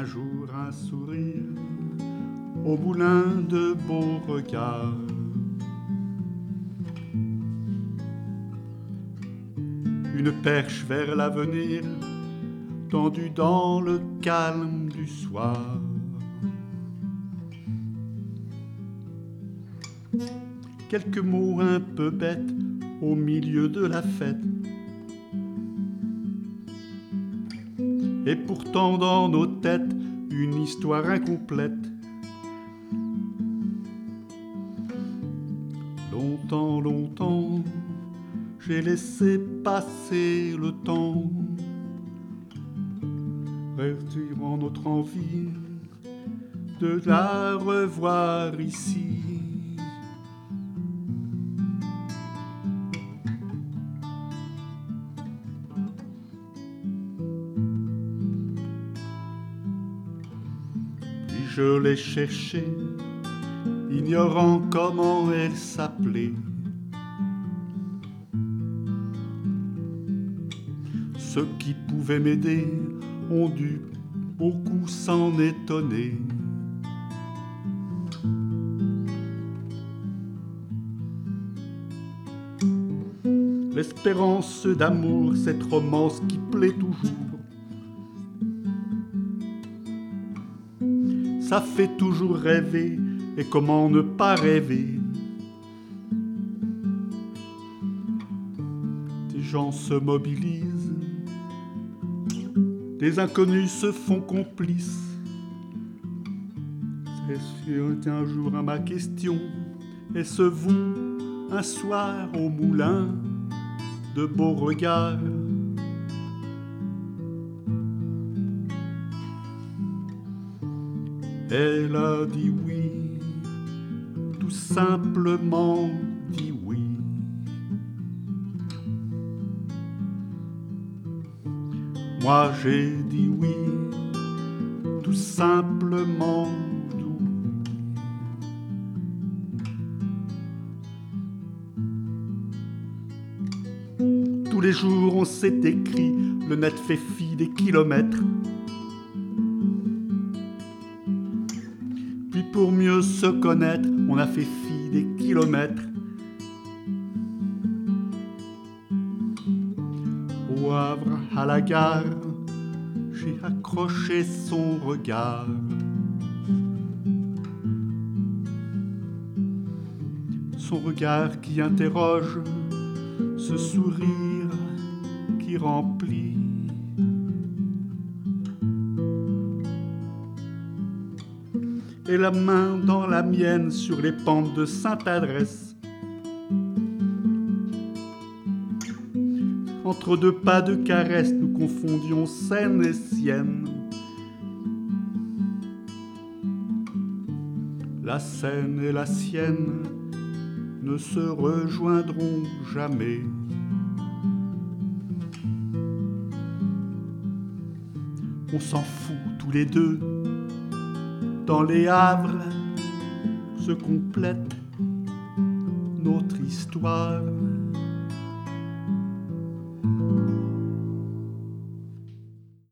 un sourire au moulin de beaux regards. Une perche vers l'avenir, tendue dans le calme du soir. Quelques mots un peu bêtes au milieu de la fête. Et pourtant dans nos têtes, une histoire incomplète. Longtemps, longtemps, j'ai laissé passer le temps, retirant notre envie de la revoir ici. Je l'ai cherchée, ignorant comment elle s'appelait. Ceux qui pouvaient m'aider ont dû beaucoup s'en étonner. L'espérance d'amour, cette romance qui plaît toujours. Ça fait toujours rêver, et comment ne pas rêver? Des gens se mobilisent, des inconnus se font complices. Est-ce un jour à ma question? Est-ce vous, un soir au moulin, de beaux regards? Elle a dit oui, tout simplement dit oui. Moi j'ai dit oui, tout simplement. Tous les jours on s'est écrit, le net fait fi des kilomètres. Puis pour mieux se connaître, on a fait fi des kilomètres. Au Havre, à la gare, j'ai accroché son regard. Son regard qui interroge, ce sourire qui remplit. Et la main dans la mienne sur les pentes de Sainte-Adresse. Entre deux pas de caresse, nous confondions scène et sienne. La scène et la sienne ne se rejoindront jamais. On s'en fout tous les deux. Dans les havres se complète notre histoire.